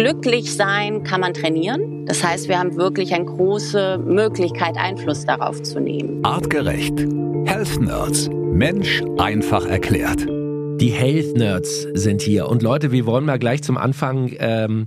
Glücklich sein kann man trainieren. Das heißt, wir haben wirklich eine große Möglichkeit, Einfluss darauf zu nehmen. Artgerecht. Health Nerds. Mensch einfach erklärt. Die Health Nerds sind hier. Und Leute, wir wollen mal gleich zum Anfang ähm,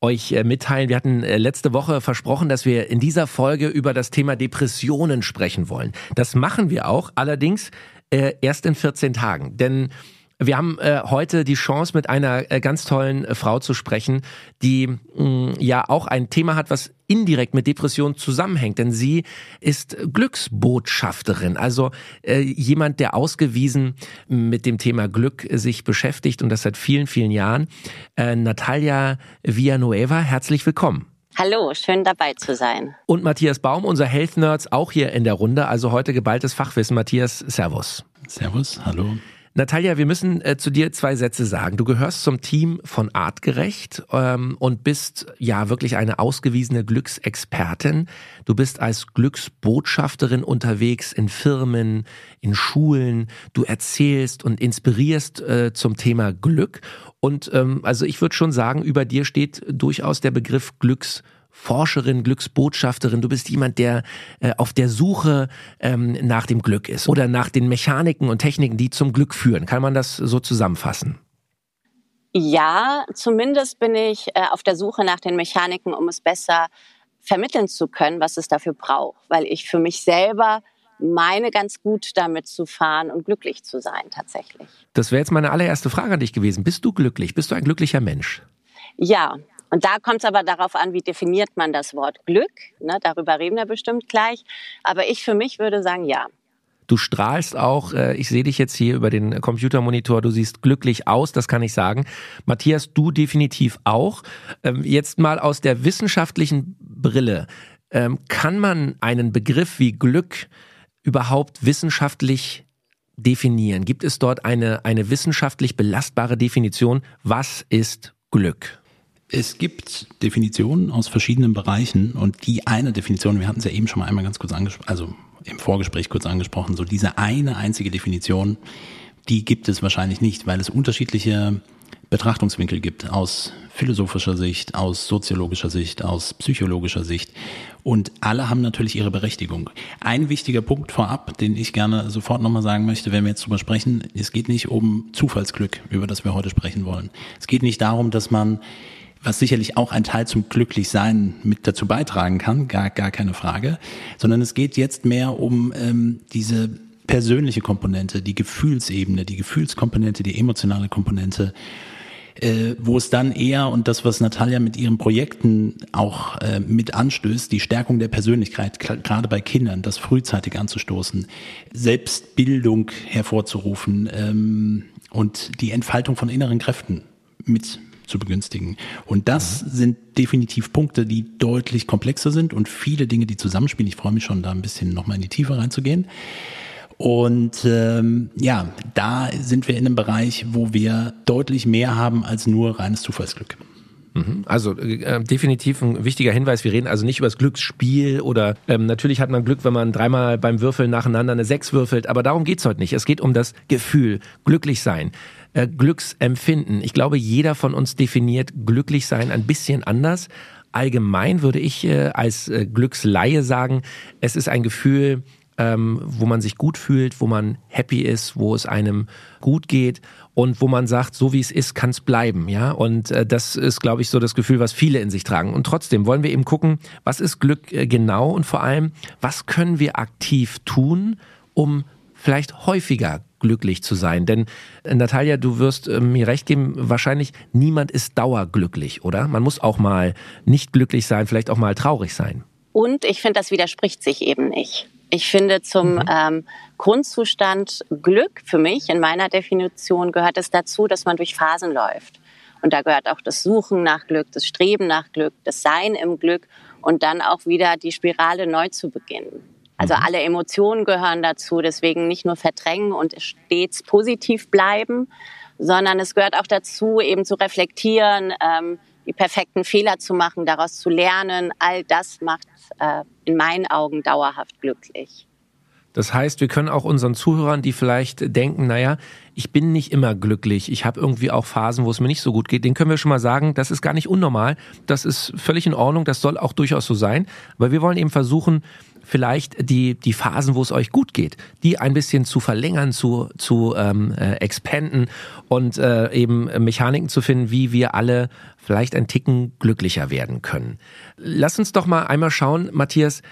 euch äh, mitteilen. Wir hatten äh, letzte Woche versprochen, dass wir in dieser Folge über das Thema Depressionen sprechen wollen. Das machen wir auch, allerdings äh, erst in 14 Tagen. Denn wir haben äh, heute die Chance, mit einer äh, ganz tollen äh, Frau zu sprechen, die mh, mm, ja auch ein Thema hat, was indirekt mit Depression zusammenhängt. Denn sie ist Glücksbotschafterin, also äh, jemand, der ausgewiesen mit dem Thema Glück sich beschäftigt und das seit vielen, vielen Jahren. Äh, Natalia Villanueva, herzlich willkommen. Hallo, schön dabei zu sein. Und Matthias Baum, unser Health Nerds, auch hier in der Runde. Also heute geballtes Fachwissen. Matthias, Servus. Servus, hallo. Natalia, wir müssen äh, zu dir zwei Sätze sagen. Du gehörst zum Team von Artgerecht ähm, und bist ja wirklich eine ausgewiesene Glücksexpertin. Du bist als Glücksbotschafterin unterwegs in Firmen, in Schulen. Du erzählst und inspirierst äh, zum Thema Glück. Und ähm, also ich würde schon sagen, über dir steht durchaus der Begriff Glücks Forscherin, Glücksbotschafterin, du bist jemand, der äh, auf der Suche ähm, nach dem Glück ist oder nach den Mechaniken und Techniken, die zum Glück führen. Kann man das so zusammenfassen? Ja, zumindest bin ich äh, auf der Suche nach den Mechaniken, um es besser vermitteln zu können, was es dafür braucht, weil ich für mich selber meine ganz gut damit zu fahren und glücklich zu sein tatsächlich. Das wäre jetzt meine allererste Frage an dich gewesen. Bist du glücklich? Bist du ein glücklicher Mensch? Ja, und da kommt es aber darauf an, wie definiert man das Wort Glück. Ne, darüber reden wir bestimmt gleich. Aber ich für mich würde sagen, ja. Du strahlst auch, äh, ich sehe dich jetzt hier über den Computermonitor, du siehst glücklich aus, das kann ich sagen. Matthias, du definitiv auch. Ähm, jetzt mal aus der wissenschaftlichen Brille. Ähm, kann man einen Begriff wie Glück überhaupt wissenschaftlich definieren? Gibt es dort eine, eine wissenschaftlich belastbare Definition? Was ist Glück? Es gibt Definitionen aus verschiedenen Bereichen und die eine Definition, wir hatten es ja eben schon mal einmal ganz kurz angesprochen, also im Vorgespräch kurz angesprochen, so diese eine einzige Definition, die gibt es wahrscheinlich nicht, weil es unterschiedliche Betrachtungswinkel gibt aus philosophischer Sicht, aus soziologischer Sicht, aus psychologischer Sicht. Und alle haben natürlich ihre Berechtigung. Ein wichtiger Punkt vorab, den ich gerne sofort nochmal sagen möchte, wenn wir jetzt drüber sprechen, es geht nicht um Zufallsglück, über das wir heute sprechen wollen. Es geht nicht darum, dass man was sicherlich auch ein Teil zum Glücklichsein mit dazu beitragen kann, gar, gar keine Frage, sondern es geht jetzt mehr um ähm, diese persönliche Komponente, die Gefühlsebene, die Gefühlskomponente, die emotionale Komponente, äh, wo es dann eher und das, was Natalia mit ihren Projekten auch äh, mit anstößt, die Stärkung der Persönlichkeit, gerade bei Kindern, das frühzeitig anzustoßen, Selbstbildung hervorzurufen ähm, und die Entfaltung von inneren Kräften mit zu begünstigen. Und das mhm. sind definitiv Punkte, die deutlich komplexer sind und viele Dinge, die zusammenspielen. Ich freue mich schon, da ein bisschen nochmal in die Tiefe reinzugehen. Und ähm, ja, da sind wir in einem Bereich, wo wir deutlich mehr haben als nur reines Zufallsglück. Mhm. Also äh, definitiv ein wichtiger Hinweis. Wir reden also nicht über das Glücksspiel oder ähm, natürlich hat man Glück, wenn man dreimal beim Würfeln nacheinander eine Sechs würfelt, aber darum geht's heute nicht. Es geht um das Gefühl, glücklich sein äh, Glücksempfinden. Ich glaube, jeder von uns definiert glücklich sein ein bisschen anders. Allgemein würde ich äh, als äh, Glücksleihe sagen, es ist ein Gefühl, ähm, wo man sich gut fühlt, wo man happy ist, wo es einem gut geht und wo man sagt, so wie es ist, kann es bleiben, ja. Und äh, das ist, glaube ich, so das Gefühl, was viele in sich tragen. Und trotzdem wollen wir eben gucken, was ist Glück äh, genau und vor allem, was können wir aktiv tun, um vielleicht häufiger glücklich zu sein. Denn äh, Natalia, du wirst äh, mir recht geben, wahrscheinlich niemand ist dauerglücklich, oder? Man muss auch mal nicht glücklich sein, vielleicht auch mal traurig sein. Und ich finde, das widerspricht sich eben nicht. Ich finde, zum mhm. ähm, Grundzustand Glück für mich, in meiner Definition, gehört es dazu, dass man durch Phasen läuft. Und da gehört auch das Suchen nach Glück, das Streben nach Glück, das Sein im Glück und dann auch wieder die Spirale neu zu beginnen. Also mhm. alle Emotionen gehören dazu, deswegen nicht nur verdrängen und stets positiv bleiben, sondern es gehört auch dazu, eben zu reflektieren, ähm, die perfekten Fehler zu machen, daraus zu lernen. All das macht äh, in meinen Augen dauerhaft glücklich. Das heißt, wir können auch unseren Zuhörern, die vielleicht denken, naja, ich bin nicht immer glücklich, ich habe irgendwie auch Phasen, wo es mir nicht so gut geht, den können wir schon mal sagen, das ist gar nicht unnormal, das ist völlig in Ordnung, das soll auch durchaus so sein, weil wir wollen eben versuchen, vielleicht die, die Phasen, wo es euch gut geht, die ein bisschen zu verlängern, zu, zu ähm, äh, expanden und äh, eben Mechaniken zu finden, wie wir alle vielleicht ein Ticken glücklicher werden können. Lass uns doch mal einmal schauen, Matthias,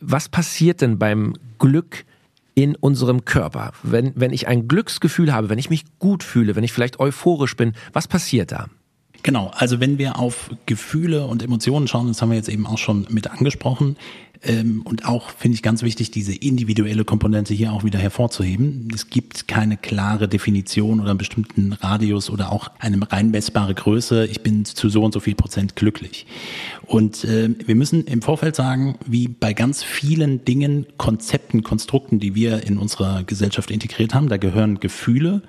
was passiert denn beim Glück in unserem Körper? Wenn, wenn ich ein Glücksgefühl habe, wenn ich mich gut fühle, wenn ich vielleicht euphorisch bin, was passiert da? Genau, also wenn wir auf Gefühle und Emotionen schauen, das haben wir jetzt eben auch schon mit angesprochen, und auch finde ich ganz wichtig, diese individuelle Komponente hier auch wieder hervorzuheben. Es gibt keine klare Definition oder einen bestimmten Radius oder auch eine rein messbare Größe. Ich bin zu so und so viel Prozent glücklich. Und äh, wir müssen im Vorfeld sagen, wie bei ganz vielen Dingen, Konzepten, Konstrukten, die wir in unserer Gesellschaft integriert haben, da gehören Gefühle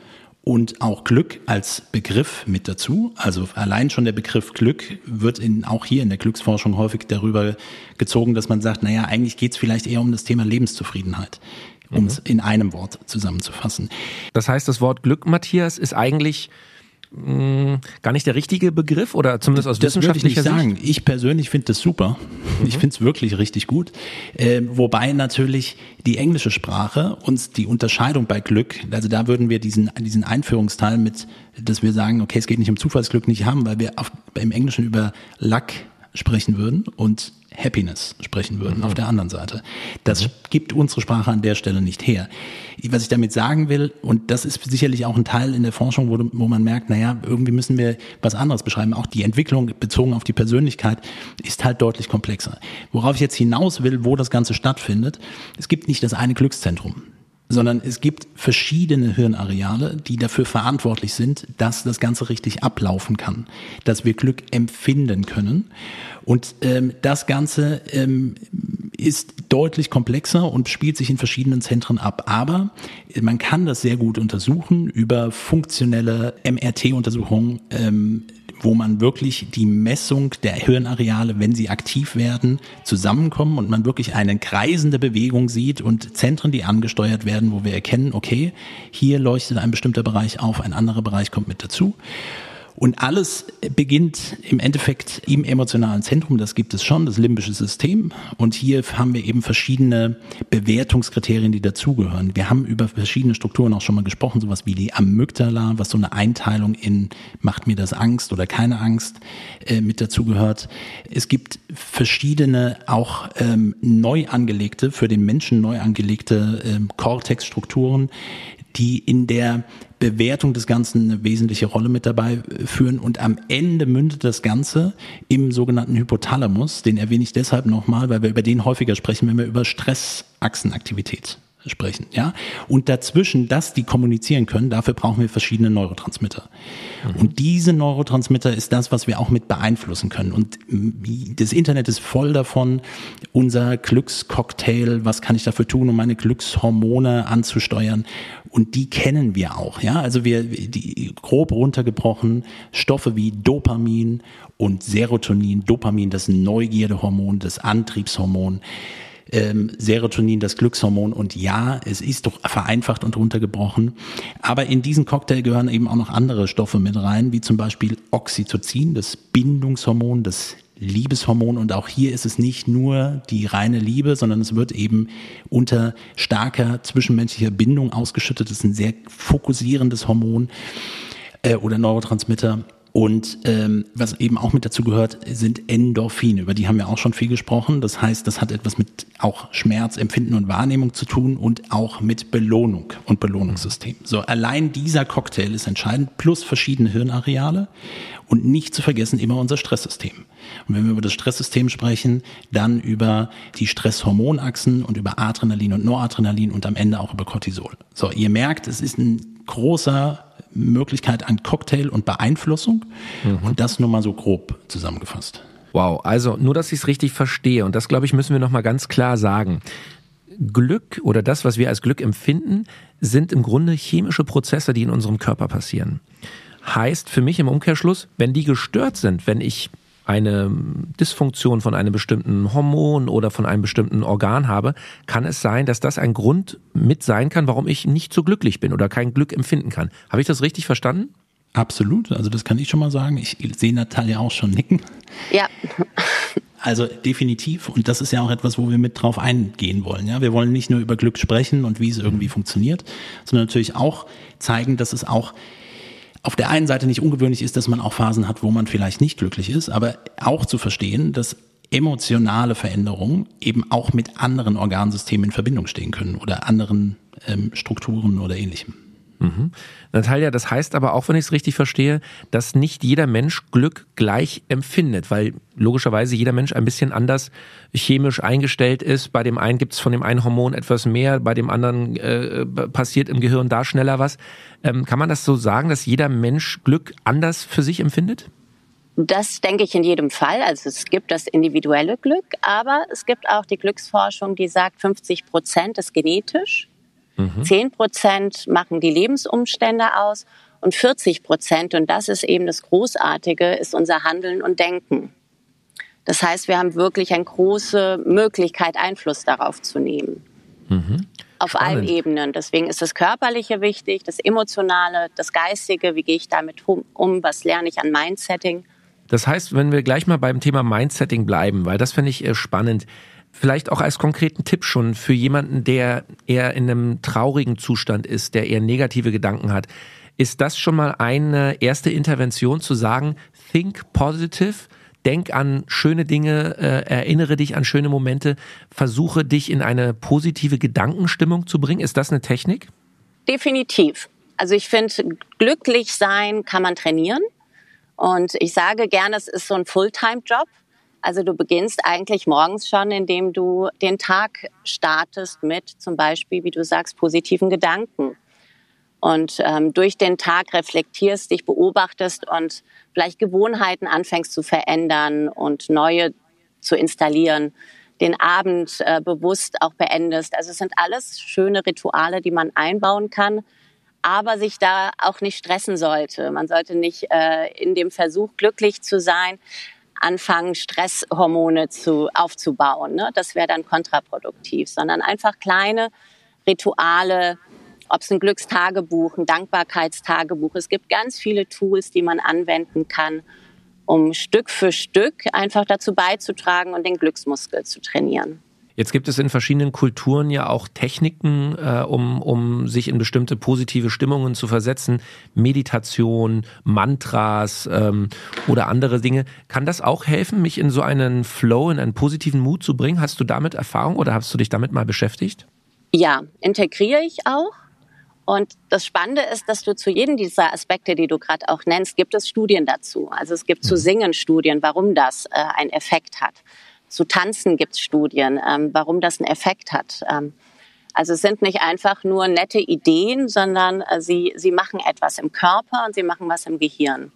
und auch Glück als Begriff mit dazu. Also allein schon der Begriff Glück wird in, auch hier in der Glücksforschung häufig darüber gezogen, dass man sagt, naja, eigentlich geht es vielleicht eher um das Thema Lebenszufriedenheit, um es mhm. in einem Wort zusammenzufassen. Das heißt, das Wort Glück, Matthias, ist eigentlich mh, gar nicht der richtige Begriff oder zumindest aus das wissenschaftlicher Sicht? Das würde ich nicht sagen. Ich persönlich finde das super. Mhm. Ich finde es wirklich richtig gut. Äh, wobei natürlich die englische Sprache uns die Unterscheidung bei Glück, also da würden wir diesen, diesen Einführungsteil mit, dass wir sagen, okay, es geht nicht um Zufallsglück nicht haben, weil wir auf, im Englischen über Luck sprechen würden und Happiness sprechen würden mhm. auf der anderen Seite. Das mhm. gibt unsere Sprache an der Stelle nicht her. Was ich damit sagen will, und das ist sicherlich auch ein Teil in der Forschung, wo, wo man merkt, naja, irgendwie müssen wir was anderes beschreiben. Auch die Entwicklung bezogen auf die Persönlichkeit ist halt deutlich komplexer. Worauf ich jetzt hinaus will, wo das Ganze stattfindet, es gibt nicht das eine Glückszentrum sondern es gibt verschiedene Hirnareale, die dafür verantwortlich sind, dass das Ganze richtig ablaufen kann, dass wir Glück empfinden können. Und ähm, das Ganze ähm, ist deutlich komplexer und spielt sich in verschiedenen Zentren ab. Aber man kann das sehr gut untersuchen über funktionelle MRT-Untersuchungen, ähm, wo man wirklich die Messung der Hirnareale, wenn sie aktiv werden, zusammenkommen und man wirklich eine kreisende Bewegung sieht und Zentren, die angesteuert werden, wo wir erkennen, okay, hier leuchtet ein bestimmter Bereich auf, ein anderer Bereich kommt mit dazu. Und alles beginnt im Endeffekt im emotionalen Zentrum, das gibt es schon, das limbische System. Und hier haben wir eben verschiedene Bewertungskriterien, die dazugehören. Wir haben über verschiedene Strukturen auch schon mal gesprochen, sowas wie die Amygdala, was so eine Einteilung in macht mir das Angst oder keine Angst äh, mit dazugehört. Es gibt verschiedene auch ähm, neu angelegte, für den Menschen neu angelegte ähm, Cortex-Strukturen, die in der Bewertung des Ganzen eine wesentliche Rolle mit dabei führen. Und am Ende mündet das Ganze im sogenannten Hypothalamus. Den erwähne ich deshalb nochmal, weil wir über den häufiger sprechen, wenn wir über Stressachsenaktivität sprechen, ja. Und dazwischen, dass die kommunizieren können, dafür brauchen wir verschiedene Neurotransmitter. Mhm. Und diese Neurotransmitter ist das, was wir auch mit beeinflussen können. Und das Internet ist voll davon, unser Glückscocktail, was kann ich dafür tun, um meine Glückshormone anzusteuern? Und die kennen wir auch, ja. Also wir, die grob runtergebrochen, Stoffe wie Dopamin und Serotonin, Dopamin, das Neugierdehormon, das Antriebshormon, ähm, Serotonin, das Glückshormon. Und ja, es ist doch vereinfacht und runtergebrochen. Aber in diesen Cocktail gehören eben auch noch andere Stoffe mit rein, wie zum Beispiel Oxytocin, das Bindungshormon, das Liebeshormon und auch hier ist es nicht nur die reine Liebe, sondern es wird eben unter starker zwischenmenschlicher Bindung ausgeschüttet. Das ist ein sehr fokussierendes Hormon äh, oder Neurotransmitter und ähm, was eben auch mit dazu gehört, sind Endorphine. Über die haben wir auch schon viel gesprochen. Das heißt, das hat etwas mit auch Schmerz, Empfinden und Wahrnehmung zu tun und auch mit Belohnung und Belohnungssystem. So, allein dieser Cocktail ist entscheidend, plus verschiedene Hirnareale und nicht zu vergessen immer unser Stresssystem. Und wenn wir über das Stresssystem sprechen, dann über die Stresshormonachsen und über Adrenalin und Noradrenalin und am Ende auch über Cortisol. So, ihr merkt, es ist ein großer Möglichkeit an Cocktail und Beeinflussung. Mhm. Und das nur mal so grob zusammengefasst. Wow, also nur, dass ich es richtig verstehe. Und das, glaube ich, müssen wir nochmal ganz klar sagen. Glück oder das, was wir als Glück empfinden, sind im Grunde chemische Prozesse, die in unserem Körper passieren. Heißt für mich im Umkehrschluss, wenn die gestört sind, wenn ich eine Dysfunktion von einem bestimmten Hormon oder von einem bestimmten Organ habe, kann es sein, dass das ein Grund mit sein kann, warum ich nicht so glücklich bin oder kein Glück empfinden kann. Habe ich das richtig verstanden? Absolut, also das kann ich schon mal sagen. Ich sehe Natalia auch schon nicken. Ja. Also definitiv. Und das ist ja auch etwas, wo wir mit drauf eingehen wollen. Ja, wir wollen nicht nur über Glück sprechen und wie es irgendwie funktioniert, sondern natürlich auch zeigen, dass es auch auf der einen Seite nicht ungewöhnlich ist, dass man auch Phasen hat, wo man vielleicht nicht glücklich ist, aber auch zu verstehen, dass emotionale Veränderungen eben auch mit anderen Organsystemen in Verbindung stehen können oder anderen ähm, Strukturen oder ähnlichem. Mhm. Natalia, das heißt aber auch, wenn ich es richtig verstehe, dass nicht jeder Mensch Glück gleich empfindet, weil logischerweise jeder Mensch ein bisschen anders chemisch eingestellt ist. Bei dem einen gibt es von dem einen Hormon etwas mehr, bei dem anderen äh, passiert im Gehirn da schneller was. Ähm, kann man das so sagen, dass jeder Mensch Glück anders für sich empfindet? Das denke ich in jedem Fall. Also es gibt das individuelle Glück, aber es gibt auch die Glücksforschung, die sagt, 50 Prozent ist genetisch Mhm. Zehn Prozent machen die Lebensumstände aus und 40 Prozent, und das ist eben das Großartige, ist unser Handeln und Denken. Das heißt, wir haben wirklich eine große Möglichkeit, Einfluss darauf zu nehmen. Mhm. Auf Spannend. allen Ebenen. Deswegen ist das Körperliche wichtig, das Emotionale, das Geistige. Wie gehe ich damit um? Was lerne ich an Mindsetting? Das heißt, wenn wir gleich mal beim Thema Mindsetting bleiben, weil das finde ich äh, spannend. Vielleicht auch als konkreten Tipp schon für jemanden, der eher in einem traurigen Zustand ist, der eher negative Gedanken hat. Ist das schon mal eine erste Intervention zu sagen, think positive, denk an schöne Dinge, äh, erinnere dich an schöne Momente, versuche dich in eine positive Gedankenstimmung zu bringen? Ist das eine Technik? Definitiv. Also ich finde, glücklich sein kann man trainieren. Und ich sage gerne, es ist so ein Fulltime-Job. Also du beginnst eigentlich morgens schon, indem du den Tag startest mit zum Beispiel, wie du sagst, positiven Gedanken. Und ähm, durch den Tag reflektierst, dich beobachtest und vielleicht Gewohnheiten anfängst zu verändern und neue zu installieren, den Abend äh, bewusst auch beendest. Also es sind alles schöne Rituale, die man einbauen kann, aber sich da auch nicht stressen sollte. Man sollte nicht äh, in dem Versuch, glücklich zu sein, anfangen, Stresshormone zu, aufzubauen. Ne? Das wäre dann kontraproduktiv, sondern einfach kleine Rituale, ob es ein Glückstagebuch, ein Dankbarkeitstagebuch. Es gibt ganz viele Tools, die man anwenden kann, um Stück für Stück einfach dazu beizutragen und den Glücksmuskel zu trainieren. Jetzt gibt es in verschiedenen Kulturen ja auch Techniken, äh, um, um sich in bestimmte positive Stimmungen zu versetzen. Meditation, Mantras ähm, oder andere Dinge. Kann das auch helfen, mich in so einen Flow, in einen positiven Mut zu bringen? Hast du damit Erfahrung oder hast du dich damit mal beschäftigt? Ja, integriere ich auch. Und das Spannende ist, dass du zu jedem dieser Aspekte, die du gerade auch nennst, gibt es Studien dazu. Also es gibt zu mhm. Singen Studien, warum das äh, einen Effekt hat. Zu Tanzen gibt es Studien, ähm, warum das einen Effekt hat. Ähm, also es sind nicht einfach nur nette Ideen, sondern äh, sie, sie machen etwas im Körper und sie machen was im Gehirn.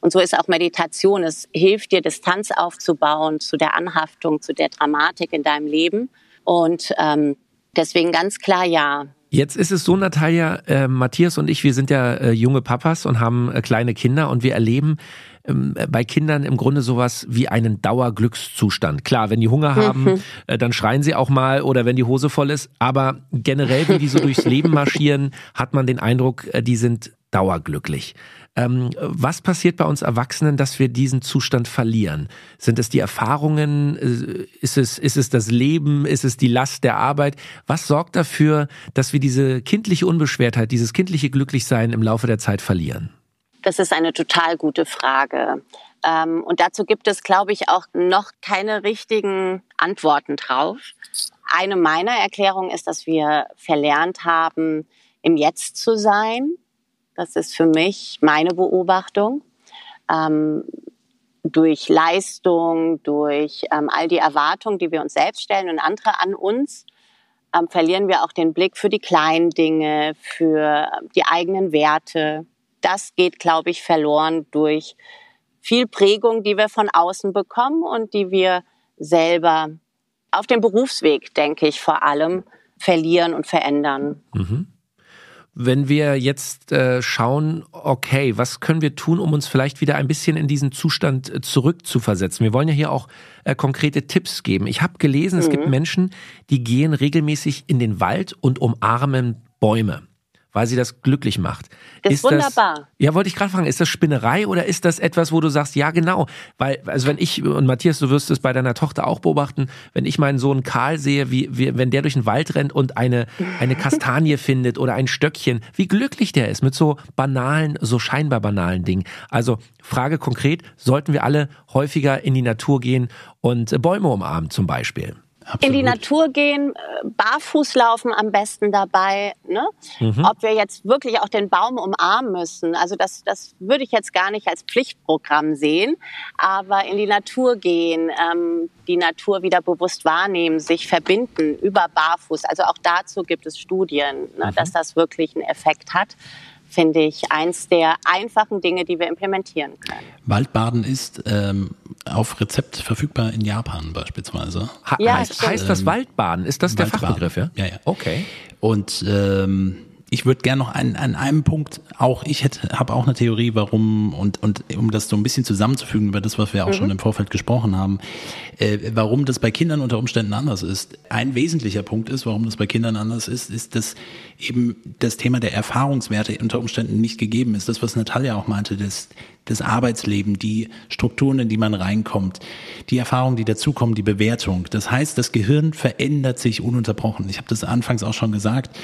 Und so ist auch Meditation. Es hilft dir, Distanz aufzubauen zu der Anhaftung, zu der Dramatik in deinem Leben. Und ähm, deswegen ganz klar ja. Jetzt ist es so, Natalia, äh, Matthias und ich, wir sind ja äh, junge Papas und haben äh, kleine Kinder und wir erleben ähm, bei Kindern im Grunde sowas wie einen Dauerglückszustand. Klar, wenn die Hunger haben, mhm. äh, dann schreien sie auch mal oder wenn die Hose voll ist, aber generell, wie die so durchs Leben marschieren, hat man den Eindruck, äh, die sind dauerglücklich. Ähm, was passiert bei uns Erwachsenen, dass wir diesen Zustand verlieren? Sind es die Erfahrungen? Äh, ist es, ist es das Leben? Ist es die Last der Arbeit? Was sorgt dafür, dass wir diese kindliche Unbeschwertheit, dieses kindliche Glücklichsein im Laufe der Zeit verlieren? Das ist eine total gute Frage. Ähm, und dazu gibt es, glaube ich, auch noch keine richtigen Antworten drauf. Eine meiner Erklärungen ist, dass wir verlernt haben, im Jetzt zu sein. Das ist für mich meine Beobachtung. Ähm, durch Leistung, durch ähm, all die Erwartungen, die wir uns selbst stellen und andere an uns, ähm, verlieren wir auch den Blick für die kleinen Dinge, für die eigenen Werte das geht, glaube ich, verloren durch viel Prägung, die wir von außen bekommen und die wir selber auf dem Berufsweg, denke ich, vor allem verlieren und verändern. Mhm. Wenn wir jetzt äh, schauen, okay, was können wir tun, um uns vielleicht wieder ein bisschen in diesen Zustand äh, zurückzuversetzen? Wir wollen ja hier auch äh, konkrete Tipps geben. Ich habe gelesen, mhm. es gibt mhm. Menschen, die gehen regelmäßig in den Wald und umarmen Bäume weil sie das glücklich macht. Das ist wunderbar. Das, ja, wollte ich gerade fragen, ist das Spinnerei oder ist das etwas, wo du sagst, ja genau, weil also wenn ich und Matthias, du wirst es bei deiner Tochter auch beobachten, wenn ich meinen Sohn Karl sehe, wie, wie wenn der durch den Wald rennt und eine eine Kastanie findet oder ein Stöckchen, wie glücklich der ist mit so banalen, so scheinbar banalen Dingen. Also Frage konkret, sollten wir alle häufiger in die Natur gehen und Bäume umarmen zum Beispiel? Absolut. in die Natur gehen, äh, barfuß laufen am besten dabei. Ne? Mhm. Ob wir jetzt wirklich auch den Baum umarmen müssen, also das, das würde ich jetzt gar nicht als Pflichtprogramm sehen, aber in die Natur gehen, ähm, die Natur wieder bewusst wahrnehmen, sich verbinden über barfuß. Also auch dazu gibt es Studien, ne, mhm. dass das wirklich einen Effekt hat finde ich, eins der einfachen Dinge, die wir implementieren können. Waldbaden ist ähm, auf Rezept verfügbar in Japan beispielsweise. Ha ja, heißt, heißt das Waldbaden? Ist das der Waldbaden. Fachbegriff? Ja, ja. ja. Okay. Und ähm, ich würde gerne noch an, an einem Punkt, auch ich hätte, habe auch eine Theorie, warum, und, und um das so ein bisschen zusammenzufügen über das, was wir auch mhm. schon im Vorfeld gesprochen haben, äh, warum das bei Kindern unter Umständen anders ist. Ein wesentlicher Punkt ist, warum das bei Kindern anders ist, ist, dass eben das Thema der Erfahrungswerte unter Umständen nicht gegeben ist. Das, was Natalia auch meinte, das, das Arbeitsleben, die Strukturen, in die man reinkommt, die Erfahrungen, die dazukommen, die Bewertung. Das heißt, das Gehirn verändert sich ununterbrochen. Ich habe das anfangs auch schon gesagt.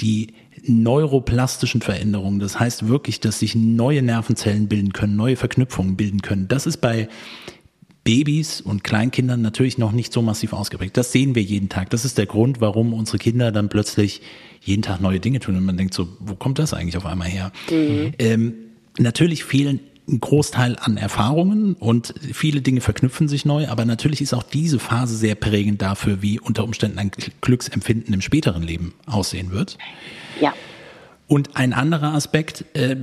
Die neuroplastischen Veränderungen. Das heißt wirklich, dass sich neue Nervenzellen bilden können, neue Verknüpfungen bilden können. Das ist bei Babys und Kleinkindern natürlich noch nicht so massiv ausgeprägt. Das sehen wir jeden Tag. Das ist der Grund, warum unsere Kinder dann plötzlich jeden Tag neue Dinge tun und man denkt so, wo kommt das eigentlich auf einmal her? Mhm. Ähm, natürlich fehlen ein Großteil an Erfahrungen und viele Dinge verknüpfen sich neu, aber natürlich ist auch diese Phase sehr prägend dafür, wie unter Umständen ein Glücksempfinden im späteren Leben aussehen wird. Ja. Und ein anderer Aspekt äh,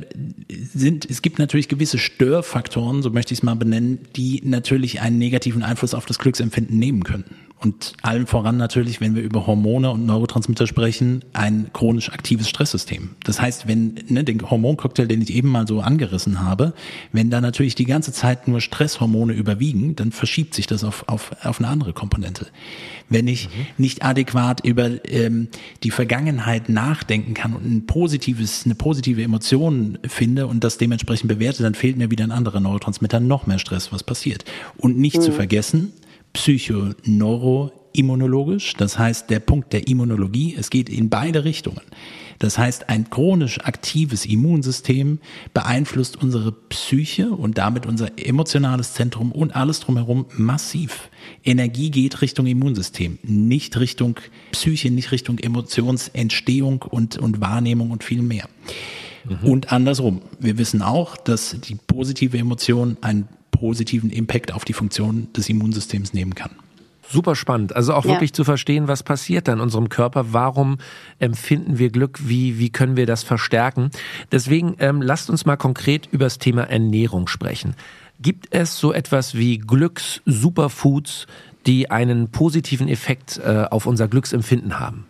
sind, es gibt natürlich gewisse Störfaktoren, so möchte ich es mal benennen, die natürlich einen negativen Einfluss auf das Glücksempfinden nehmen können. Und allen voran natürlich, wenn wir über Hormone und Neurotransmitter sprechen, ein chronisch aktives Stresssystem. Das heißt, wenn ne, den Hormoncocktail, den ich eben mal so angerissen habe, wenn da natürlich die ganze Zeit nur Stresshormone überwiegen, dann verschiebt sich das auf, auf, auf eine andere Komponente. Wenn ich mhm. nicht adäquat über ähm, die Vergangenheit nachdenken kann und ein positives, eine positive Emotion finde und das dementsprechend bewerte, dann fehlt mir wieder ein anderer Neurotransmitter, noch mehr Stress, was passiert. Und nicht mhm. zu vergessen, psychoneuroimmunologisch, das heißt der Punkt der Immunologie, es geht in beide Richtungen. Das heißt, ein chronisch aktives Immunsystem beeinflusst unsere Psyche und damit unser emotionales Zentrum und alles drumherum massiv. Energie geht Richtung Immunsystem, nicht Richtung Psyche, nicht Richtung Emotionsentstehung und, und Wahrnehmung und viel mehr. Mhm. Und andersrum. Wir wissen auch, dass die positive Emotion einen positiven Impact auf die Funktion des Immunsystems nehmen kann. Super spannend. Also auch ja. wirklich zu verstehen, was passiert da in unserem Körper, warum empfinden wir Glück, wie, wie können wir das verstärken. Deswegen ähm, lasst uns mal konkret über das Thema Ernährung sprechen. Gibt es so etwas wie Glücks-Superfoods, die einen positiven Effekt äh, auf unser Glücksempfinden haben?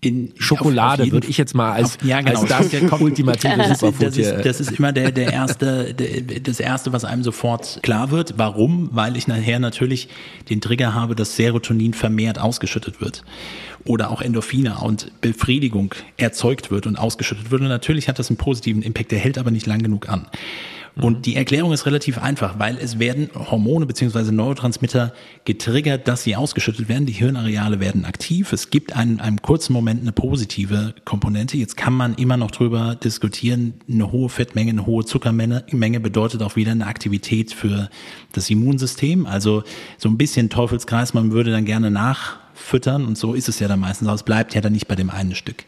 In, Schokolade würde ich jetzt mal als, auf, ja, genau. als das ultimative das, Superfood das ist, das ist immer der, der erste, der, das erste, was einem sofort klar wird. Warum? Weil ich nachher natürlich den Trigger habe, dass Serotonin vermehrt ausgeschüttet wird oder auch Endorphine und Befriedigung erzeugt wird und ausgeschüttet wird. Und natürlich hat das einen positiven Impact, der hält aber nicht lang genug an. Und die Erklärung ist relativ einfach, weil es werden Hormone beziehungsweise Neurotransmitter getriggert, dass sie ausgeschüttet werden. Die Hirnareale werden aktiv. Es gibt einen, einen kurzen Moment eine positive Komponente. Jetzt kann man immer noch drüber diskutieren. Eine hohe Fettmenge, eine hohe Zuckermenge bedeutet auch wieder eine Aktivität für das Immunsystem. Also so ein bisschen Teufelskreis. Man würde dann gerne nachfüttern und so ist es ja dann meistens. Aber es bleibt ja dann nicht bei dem einen Stück.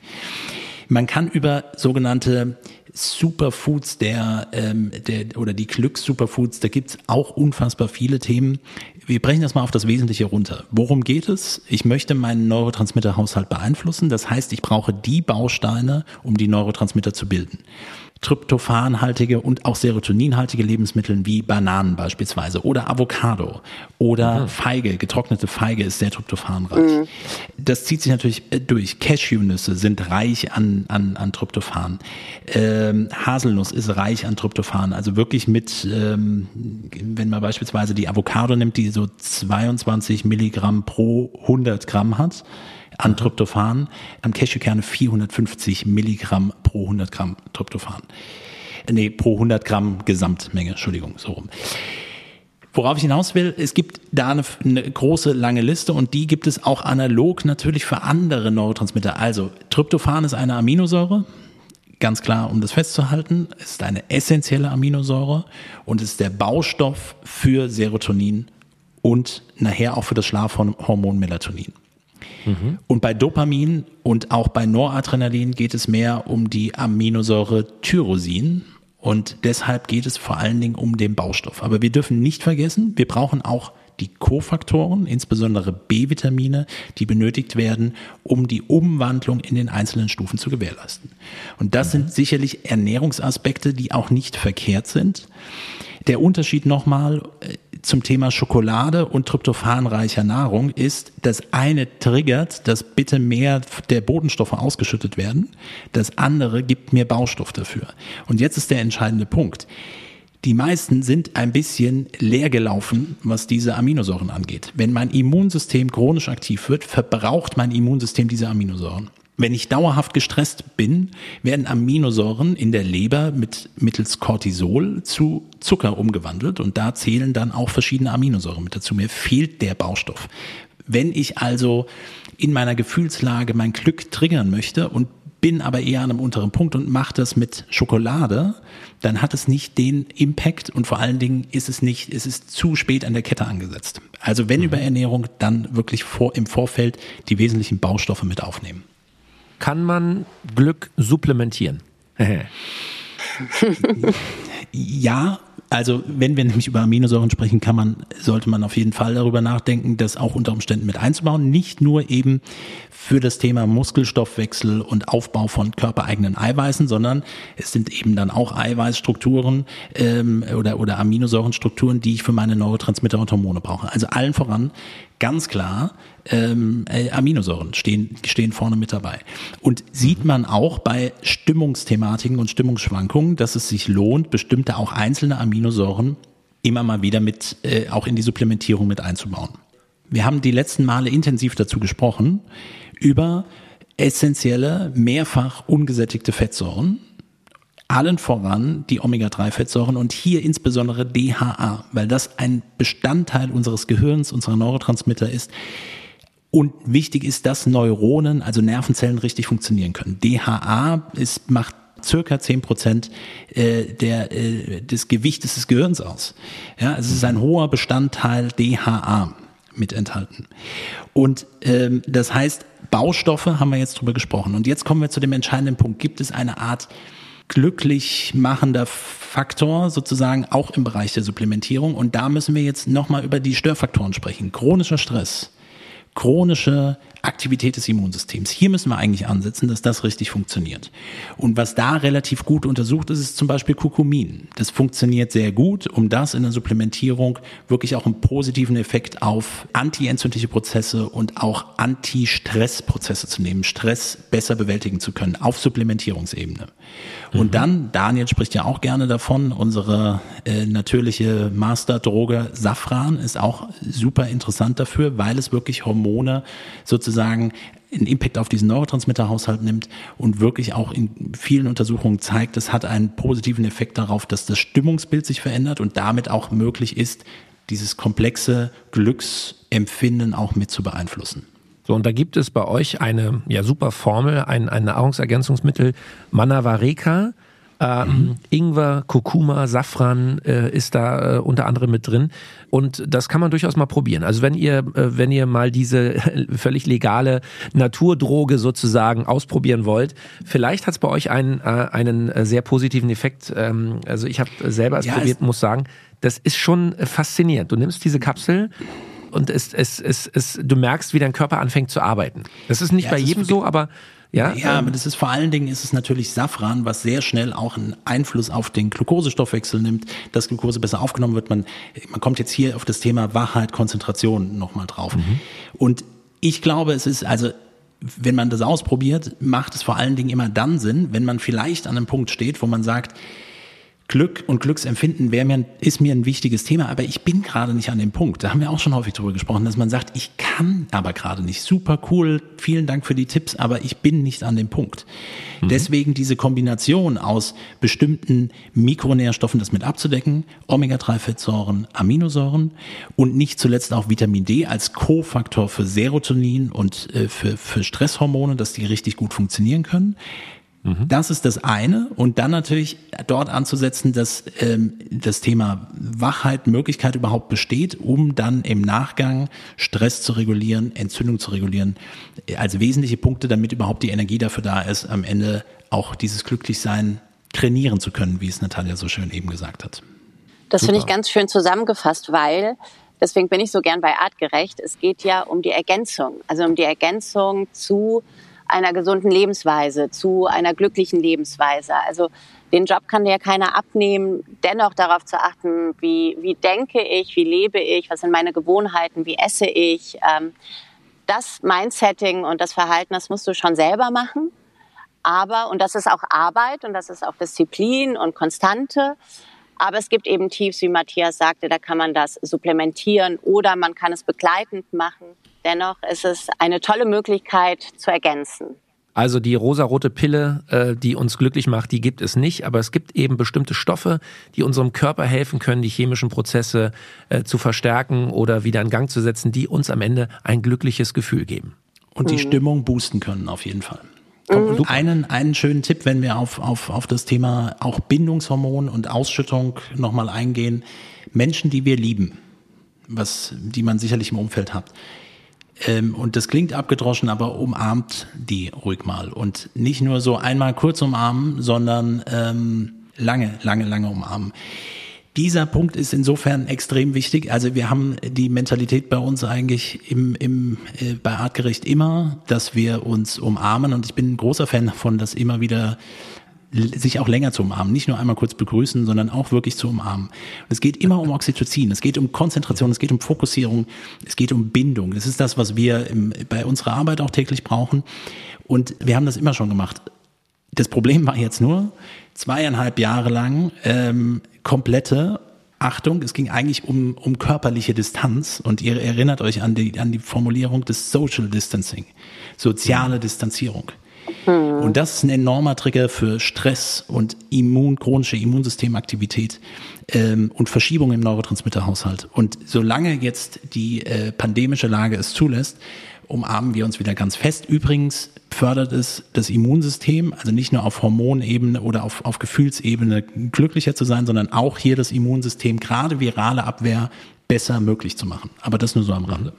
Man kann über sogenannte Superfoods der, ähm, der oder die Glücks-Superfoods, da gibt's auch unfassbar viele Themen. Wir brechen das mal auf das Wesentliche runter. Worum geht es? Ich möchte meinen Neurotransmitterhaushalt beeinflussen. Das heißt, ich brauche die Bausteine, um die Neurotransmitter zu bilden. Tryptophanhaltige und auch serotoninhaltige Lebensmittel wie Bananen beispielsweise oder Avocado oder mhm. Feige, getrocknete Feige ist sehr tryptophanreich. Mhm. Das zieht sich natürlich äh, durch. Cashewnüsse sind reich an, an, an Tryptophan. Ähm, Haselnuss ist reich an Tryptophan. Also wirklich mit, ähm, wenn man beispielsweise die Avocado nimmt, die so 22 Milligramm pro 100 Gramm hat, an Tryptophan, am Cashewkerne 450 Milligramm pro 100 Gramm Tryptophan. Nee, pro 100 Gramm Gesamtmenge, Entschuldigung, so rum. Worauf ich hinaus will, es gibt da eine, eine, große, lange Liste und die gibt es auch analog natürlich für andere Neurotransmitter. Also Tryptophan ist eine Aminosäure, ganz klar, um das festzuhalten. Es ist eine essentielle Aminosäure und ist der Baustoff für Serotonin und nachher auch für das Schlafhormon Melatonin. Mhm. Und bei Dopamin und auch bei Noradrenalin geht es mehr um die Aminosäure Tyrosin. Und deshalb geht es vor allen Dingen um den Baustoff. Aber wir dürfen nicht vergessen, wir brauchen auch die Kofaktoren, insbesondere B-Vitamine, die benötigt werden, um die Umwandlung in den einzelnen Stufen zu gewährleisten. Und das sind sicherlich Ernährungsaspekte, die auch nicht verkehrt sind. Der Unterschied nochmal, äh, zum Thema Schokolade und tryptophanreicher Nahrung ist, das eine triggert, dass bitte mehr der Bodenstoffe ausgeschüttet werden, das andere gibt mir Baustoff dafür. Und jetzt ist der entscheidende Punkt. Die meisten sind ein bisschen leer gelaufen, was diese Aminosäuren angeht. Wenn mein Immunsystem chronisch aktiv wird, verbraucht mein Immunsystem diese Aminosäuren. Wenn ich dauerhaft gestresst bin, werden Aminosäuren in der Leber mit, mittels Cortisol zu Zucker umgewandelt und da zählen dann auch verschiedene Aminosäuren mit dazu. Mir fehlt der Baustoff. Wenn ich also in meiner Gefühlslage mein Glück triggern möchte und bin aber eher an einem unteren Punkt und mache das mit Schokolade, dann hat es nicht den Impact und vor allen Dingen ist es nicht, es ist zu spät an der Kette angesetzt. Also wenn mhm. über Ernährung, dann wirklich vor, im Vorfeld die wesentlichen Baustoffe mit aufnehmen kann man Glück supplementieren? ja, also wenn wir nämlich über Aminosäuren sprechen, kann man, sollte man auf jeden Fall darüber nachdenken, das auch unter Umständen mit einzubauen. Nicht nur eben für das Thema Muskelstoffwechsel und Aufbau von körpereigenen Eiweißen, sondern es sind eben dann auch Eiweißstrukturen ähm, oder, oder Aminosäurenstrukturen, die ich für meine Neurotransmitter und Hormone brauche. Also allen voran ganz klar ähm, äh, Aminosäuren stehen, stehen vorne mit dabei. Und sieht man auch bei Stimmungsthematiken und Stimmungsschwankungen, dass es sich lohnt, bestimmte auch einzelne Aminosäuren immer mal wieder mit äh, auch in die Supplementierung mit einzubauen. Wir haben die letzten Male intensiv dazu gesprochen über essentielle, mehrfach ungesättigte Fettsäuren, allen voran die Omega-3-Fettsäuren und hier insbesondere DHA, weil das ein Bestandteil unseres Gehirns, unserer Neurotransmitter ist. Und wichtig ist, dass Neuronen, also Nervenzellen, richtig funktionieren können. DHA ist, macht circa zehn Prozent äh, der, äh, des Gewichtes des Gehirns aus. Ja, es ist ein hoher Bestandteil DHA mit enthalten. Und ähm, das heißt, Baustoffe haben wir jetzt drüber gesprochen. Und jetzt kommen wir zu dem entscheidenden Punkt. Gibt es eine Art glücklich machender Faktor sozusagen auch im Bereich der Supplementierung? Und da müssen wir jetzt nochmal über die Störfaktoren sprechen. Chronischer Stress, chronische Aktivität des Immunsystems. Hier müssen wir eigentlich ansetzen, dass das richtig funktioniert. Und was da relativ gut untersucht ist, ist zum Beispiel Kurkumin. Das funktioniert sehr gut, um das in der Supplementierung wirklich auch einen positiven Effekt auf antientzündliche Prozesse und auch Anti-Stress-Prozesse zu nehmen, Stress besser bewältigen zu können auf Supplementierungsebene. Und mhm. dann, Daniel spricht ja auch gerne davon, unsere äh, natürliche Masterdroge Safran ist auch super interessant dafür, weil es wirklich Hormone sozusagen sozusagen einen Impact auf diesen Neurotransmitterhaushalt nimmt und wirklich auch in vielen Untersuchungen zeigt, es hat einen positiven Effekt darauf, dass das Stimmungsbild sich verändert und damit auch möglich ist, dieses komplexe Glücksempfinden auch mit zu beeinflussen. So, und da gibt es bei euch eine ja, super Formel, ein, ein Nahrungsergänzungsmittel, Manavareka. Ähm, mhm. Ingwer, Kurkuma, Safran äh, ist da äh, unter anderem mit drin. Und das kann man durchaus mal probieren. Also wenn ihr, äh, wenn ihr mal diese völlig legale Naturdroge sozusagen ausprobieren wollt, vielleicht hat es bei euch einen, äh, einen äh, sehr positiven Effekt. Ähm, also ich habe selber es ja, probiert, muss sagen, das ist schon faszinierend. Du nimmst diese Kapsel und es, es, es, es, du merkst, wie dein Körper anfängt zu arbeiten. Das ist nicht ja, bei jedem so, aber Ja, ja ähm, aber das ist vor allen Dingen ist es natürlich Safran, was sehr schnell auch einen Einfluss auf den Glukosestoffwechsel nimmt, dass Glukose besser aufgenommen wird. Man, man kommt jetzt hier auf das Thema Wachheit, Konzentration nochmal drauf. Mhm. Und ich glaube, es ist also wenn man das ausprobiert, macht es vor allen Dingen immer dann Sinn, wenn man vielleicht an einem Punkt steht, wo man sagt, Glück und Glücksempfinden wäre mir, ist mir ein wichtiges Thema, aber ich bin gerade nicht an dem Punkt. Da haben wir auch schon häufig drüber gesprochen, dass man sagt, ich kann aber gerade nicht. Super cool, vielen Dank für die Tipps, aber ich bin nicht an dem Punkt. Mhm. Deswegen diese Kombination aus bestimmten Mikronährstoffen, das mit abzudecken, Omega-3-Fettsäuren, Aminosäuren und nicht zuletzt auch Vitamin D als Kofaktor für Serotonin und äh, für, für Stresshormone, dass die richtig gut funktionieren können Mhm. Das ist das eine. Und dann natürlich dort anzusetzen, dass ähm, das Thema Wachheit, Möglichkeit überhaupt besteht, um dann im Nachgang Stress zu regulieren, Entzündung zu regulieren, als wesentliche Punkte, damit überhaupt die Energie dafür da ist, am Ende auch dieses Glücklichsein trainieren zu können, wie es Natalia so schön eben gesagt hat. Das finde ich ganz schön zusammengefasst, weil deswegen bin ich so gern bei Artgerecht. Es geht ja um die Ergänzung, also um die Ergänzung zu einer gesunden Lebensweise, zu einer glücklichen Lebensweise. Also den Job kann dir ja keiner abnehmen, dennoch darauf zu achten, wie, wie denke ich, wie lebe ich, was sind meine Gewohnheiten, wie esse ich. Ähm, das Mindsetting und das Verhalten, das musst du schon selber machen. Aber, und das ist auch Arbeit und das ist auch Disziplin und Konstante. Aber es gibt eben Tiefs, wie Matthias sagte, da kann man das supplementieren oder man kann es begleitend machen. Dennoch ist es eine tolle Möglichkeit zu ergänzen. Also die rosarote Pille, äh, die uns glücklich macht, die gibt es nicht, aber es gibt eben bestimmte Stoffe, die unserem Körper helfen können, die chemischen Prozesse äh, zu verstärken oder wieder in Gang zu setzen, die uns am Ende ein glückliches Gefühl geben. Und die mhm. Stimmung boosten können auf jeden Fall. Mhm. Einen, einen schönen Tipp, wenn wir auf, auf, auf das Thema auch Bindungshormon und Ausschüttung nochmal eingehen. Menschen, die wir lieben, was, die man sicherlich im Umfeld hat. Ähm, und das klingt abgedroschen, aber umarmt die ruhig mal. Und nicht nur so einmal kurz umarmen, sondern ähm, lange, lange, lange umarmen. Dieser Punkt ist insofern extrem wichtig. Also wir haben die Mentalität bei uns eigentlich im, im, äh, bei Artgerecht immer, dass wir uns umarmen. Und ich bin ein großer Fan davon, dass immer wieder sich auch länger zu umarmen, nicht nur einmal kurz begrüßen, sondern auch wirklich zu umarmen. Es geht immer um Oxytocin, es geht um Konzentration, es geht um Fokussierung, es geht um Bindung. Das ist das, was wir im, bei unserer Arbeit auch täglich brauchen. Und wir haben das immer schon gemacht. Das Problem war jetzt nur, zweieinhalb Jahre lang ähm, komplette Achtung, es ging eigentlich um, um körperliche Distanz und ihr erinnert euch an die, an die Formulierung des Social Distancing, soziale Distanzierung. Mhm. Und das ist ein enormer Trigger für Stress und Immun, chronische Immunsystemaktivität ähm, und Verschiebung im Neurotransmitterhaushalt. Und solange jetzt die äh, pandemische Lage es zulässt, umarmen wir uns wieder ganz fest. Übrigens fördert es das Immunsystem, also nicht nur auf Hormonebene oder auf, auf Gefühlsebene glücklicher zu sein, sondern auch hier das Immunsystem, gerade virale Abwehr, besser möglich zu machen. Aber das nur so am Rande.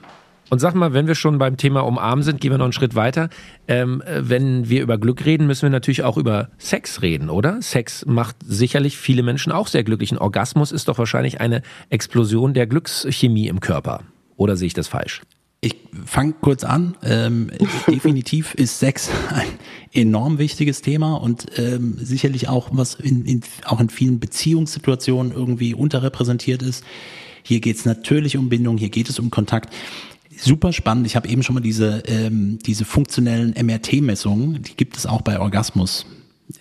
Und sag mal, wenn wir schon beim Thema Umarmen sind, gehen wir noch einen Schritt weiter. Ähm, wenn wir über Glück reden, müssen wir natürlich auch über Sex reden, oder? Sex macht sicherlich viele Menschen auch sehr glücklich. Ein Orgasmus ist doch wahrscheinlich eine Explosion der Glückschemie im Körper. Oder sehe ich das falsch? Ich fange kurz an. Ähm, definitiv ist Sex ein enorm wichtiges Thema und ähm, sicherlich auch was in, in, auch in vielen Beziehungssituationen irgendwie unterrepräsentiert ist. Hier geht es natürlich um Bindung, hier geht es um Kontakt super spannend. Ich habe eben schon mal diese, ähm, diese funktionellen MRT-Messungen, die gibt es auch bei Orgasmus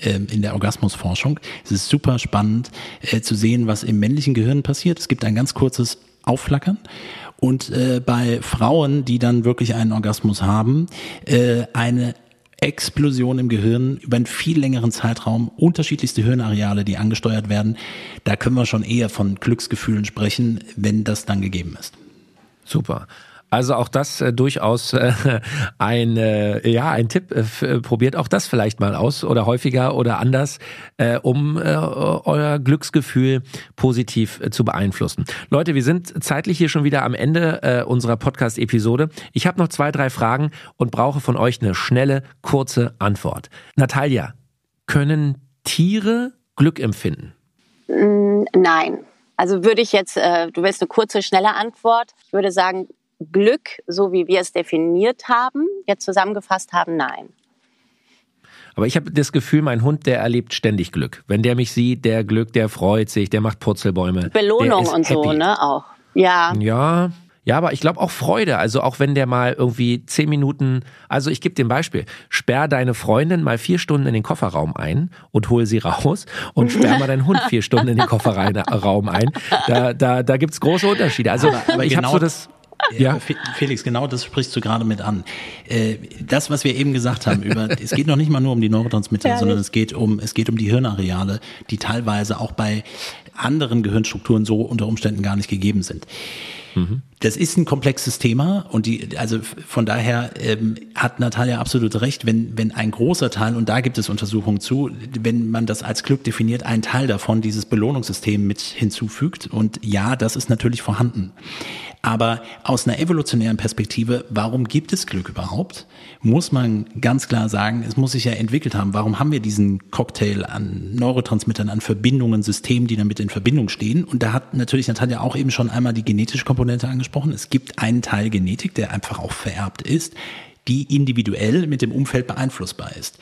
ähm, in der Orgasmusforschung. Es ist super spannend äh, zu sehen, was im männlichen Gehirn passiert. Es gibt ein ganz kurzes Aufflackern und äh, bei Frauen, die dann wirklich einen Orgasmus haben, äh, eine Explosion im Gehirn über einen viel längeren Zeitraum, unterschiedlichste Hirnareale, die angesteuert werden. Da können wir schon eher von Glücksgefühlen sprechen, wenn das dann gegeben ist. Super. Also auch das äh, durchaus äh, ein, äh, ja, ein Tipp. Äh, äh, probiert auch das vielleicht mal aus oder häufiger oder anders, äh, um euer Glücksgefühl positiv zu beeinflussen. Leute, wir sind zeitlich hier schon wieder am Ende unserer Podcast-Episode. Ich habe noch zwei, drei Fragen und brauche von euch eine schnelle, kurze Antwort. Natalia, können Tiere Glück empfinden? Mm, nein. Also würde ich jetzt, äh, du willst eine kurze, schnelle Antwort. Ich würde sagen, Glück, so wie wir es definiert haben, jetzt zusammengefasst haben, nein. Aber ich habe das Gefühl, mein Hund, der erlebt ständig Glück. Wenn der mich sieht, der Glück, der freut sich, der macht Purzelbäume. Belohnung und happy. so, ne, auch. Ja. Ja. Ja, aber ich glaube auch Freude. Also auch wenn der mal irgendwie zehn Minuten, also ich gebe dir ein Beispiel. Sperr deine Freundin mal vier Stunden in den Kofferraum ein und hol sie raus und sperr mal deinen Hund vier Stunden in den Kofferraum ein. Da, da, da gibt's große Unterschiede. Also aber ich genau, habe so das. Ja. Felix, genau das sprichst du gerade mit an. Äh, das, was wir eben gesagt haben, über, es geht noch nicht mal nur um die Neurotransmitter, ja, sondern es geht um, es geht um die Hirnareale, die teilweise auch bei anderen Gehirnstrukturen so unter Umständen gar nicht gegeben sind. Mhm. Das ist ein komplexes Thema und die, also von daher ähm, hat Natalia absolut recht, wenn, wenn ein großer Teil, und da gibt es Untersuchungen zu, wenn man das als Glück definiert, ein Teil davon dieses Belohnungssystem mit hinzufügt. Und ja, das ist natürlich vorhanden. Aber aus einer evolutionären Perspektive, warum gibt es Glück überhaupt? Muss man ganz klar sagen, es muss sich ja entwickelt haben. Warum haben wir diesen Cocktail an Neurotransmittern, an Verbindungen, Systemen, die damit in Verbindung stehen? Und da hat natürlich Natalia auch eben schon einmal die genetische Komponente angesprochen. Es gibt einen Teil Genetik, der einfach auch vererbt ist die individuell mit dem Umfeld beeinflussbar ist.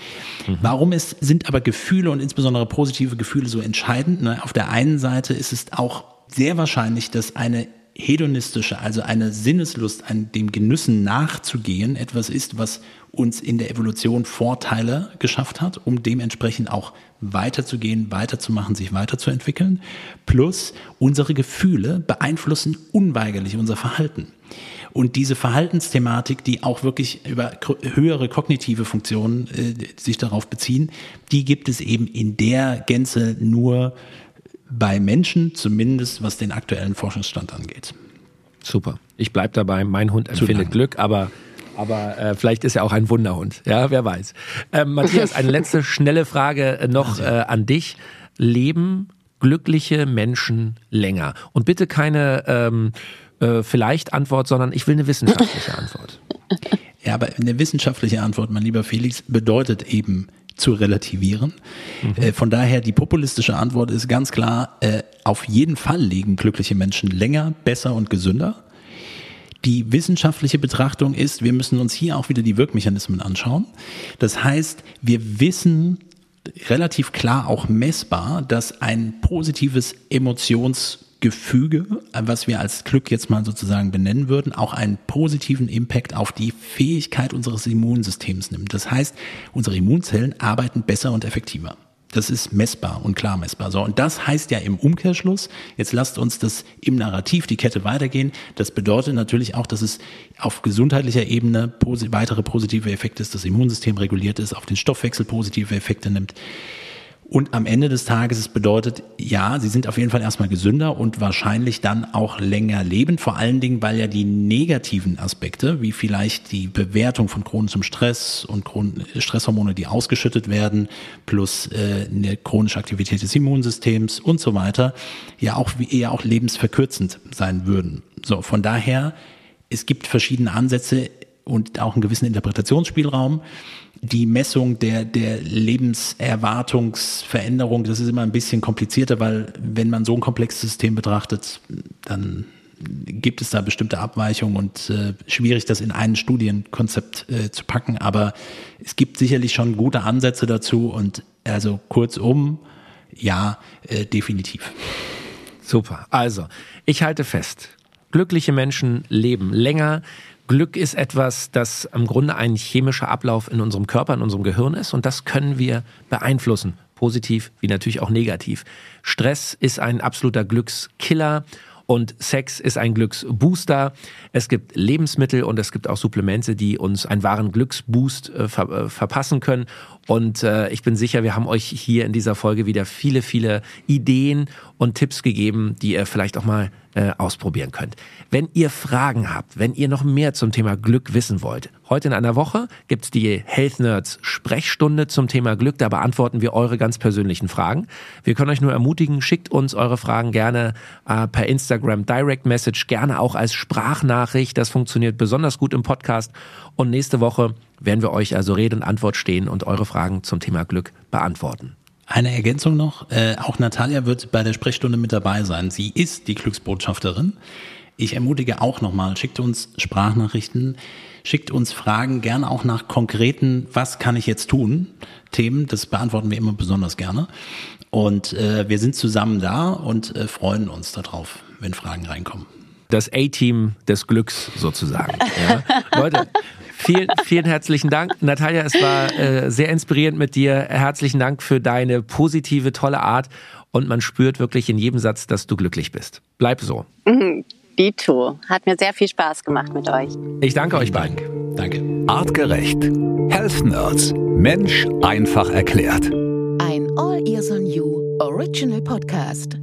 Mhm. Warum ist, sind aber Gefühle und insbesondere positive Gefühle so entscheidend? Na, auf der einen Seite ist es auch sehr wahrscheinlich, dass eine hedonistische, also eine Sinneslust an dem Genüssen nachzugehen, etwas ist, was uns in der Evolution Vorteile geschafft hat, um dementsprechend auch weiterzugehen, weiterzumachen, sich weiterzuentwickeln. Plus unsere Gefühle beeinflussen unweigerlich unser Verhalten. Und diese Verhaltensthematik, die auch wirklich über höhere kognitive Funktionen äh, sich darauf beziehen, die gibt es eben in der Gänze nur bei Menschen, zumindest was den aktuellen Forschungsstand angeht. Super. Ich bleibe dabei, mein Hund empfindet Glück, aber aber äh, vielleicht ist er auch ein Wunderhund. Ja, wer weiß. Ähm, Matthias, eine letzte schnelle Frage äh, noch äh, an dich. Leben glückliche Menschen länger? Und bitte keine ähm, äh, vielleicht Antwort, sondern ich will eine wissenschaftliche Antwort. Ja, aber eine wissenschaftliche Antwort, mein lieber Felix, bedeutet eben zu relativieren. Mhm. Äh, von daher die populistische Antwort ist ganz klar, äh, auf jeden Fall legen glückliche Menschen länger, besser und gesünder. Die wissenschaftliche Betrachtung ist, wir müssen uns hier auch wieder die Wirkmechanismen anschauen. Das heißt, wir wissen relativ klar auch messbar, dass ein positives Emotions Gefüge, was wir als Glück jetzt mal sozusagen benennen würden, auch einen positiven Impact auf die Fähigkeit unseres Immunsystems nimmt. Das heißt, unsere Immunzellen arbeiten besser und effektiver. Das ist messbar und klar messbar. So, und das heißt ja im Umkehrschluss, jetzt lasst uns das im Narrativ die Kette weitergehen. Das bedeutet natürlich auch, dass es auf gesundheitlicher Ebene weitere positive Effekte ist, das Immunsystem reguliert ist, auf den Stoffwechsel positive Effekte nimmt. Und am Ende des Tages, es bedeutet, ja, sie sind auf jeden Fall erstmal gesünder und wahrscheinlich dann auch länger leben. Vor allen Dingen, weil ja die negativen Aspekte, wie vielleicht die Bewertung von chronischem Stress und Stresshormone, die ausgeschüttet werden, plus äh, eine chronische Aktivität des Immunsystems und so weiter, ja auch eher auch lebensverkürzend sein würden. So, von daher, es gibt verschiedene Ansätze und auch einen gewissen Interpretationsspielraum die Messung der, der Lebenserwartungsveränderung, das ist immer ein bisschen komplizierter, weil wenn man so ein komplexes System betrachtet, dann gibt es da bestimmte Abweichungen und äh, schwierig, das in ein Studienkonzept äh, zu packen. Aber es gibt sicherlich schon gute Ansätze dazu und also kurzum, ja, äh, definitiv. Super. Also, ich halte fest. Glückliche Menschen leben länger, Glück ist etwas, das im Grunde ein chemischer Ablauf in unserem Körper, in unserem Gehirn ist und das können wir beeinflussen. Positiv wie natürlich auch negativ. Stress ist ein absoluter Glückskiller und Sex ist ein Glücksbooster. Es gibt Lebensmittel und es gibt auch Supplemente, die uns einen wahren Glücksboost äh, ver äh, verpassen können. Und äh, ich bin sicher, wir haben euch hier in dieser Folge wieder viele, viele Ideen und Tipps gegeben, die ihr vielleicht auch mal äh, ausprobieren könnt. Wenn ihr Fragen habt, wenn ihr noch mehr zum Thema Glück wissen wollt, heute in einer Woche gibt's die Health Nerds Sprechstunde zum Thema Glück. Da beantworten wir eure ganz persönlichen Fragen. Wir können euch nur ermutigen, schickt uns eure Fragen gerne äh, per Instagram Direct Message, gerne auch als Sprachnachricht. Das funktioniert besonders gut im Podcast. Und nächste Woche werden wir euch also Rede und Antwort stehen und eure Fragen zum Thema Glück beantworten. Eine Ergänzung noch, äh, auch Natalia wird bei der Sprechstunde mit dabei sein. Sie ist die Glücksbotschafterin. Ich ermutige auch nochmal, schickt uns Sprachnachrichten, schickt uns Fragen, gerne auch nach konkreten, was kann ich jetzt tun, Themen. Das beantworten wir immer besonders gerne. Und äh, wir sind zusammen da und äh, freuen uns darauf, wenn Fragen reinkommen. Das A-Team des Glücks sozusagen. Ja. Leute, vielen, vielen herzlichen Dank. Natalia, es war äh, sehr inspirierend mit dir. Herzlichen Dank für deine positive, tolle Art. Und man spürt wirklich in jedem Satz, dass du glücklich bist. Bleib so. Mhm. Dito. Hat mir sehr viel Spaß gemacht mit euch. Ich danke euch beiden. Danke. Artgerecht. Health Nerds. Mensch einfach erklärt. Ein All Ears on You Original Podcast.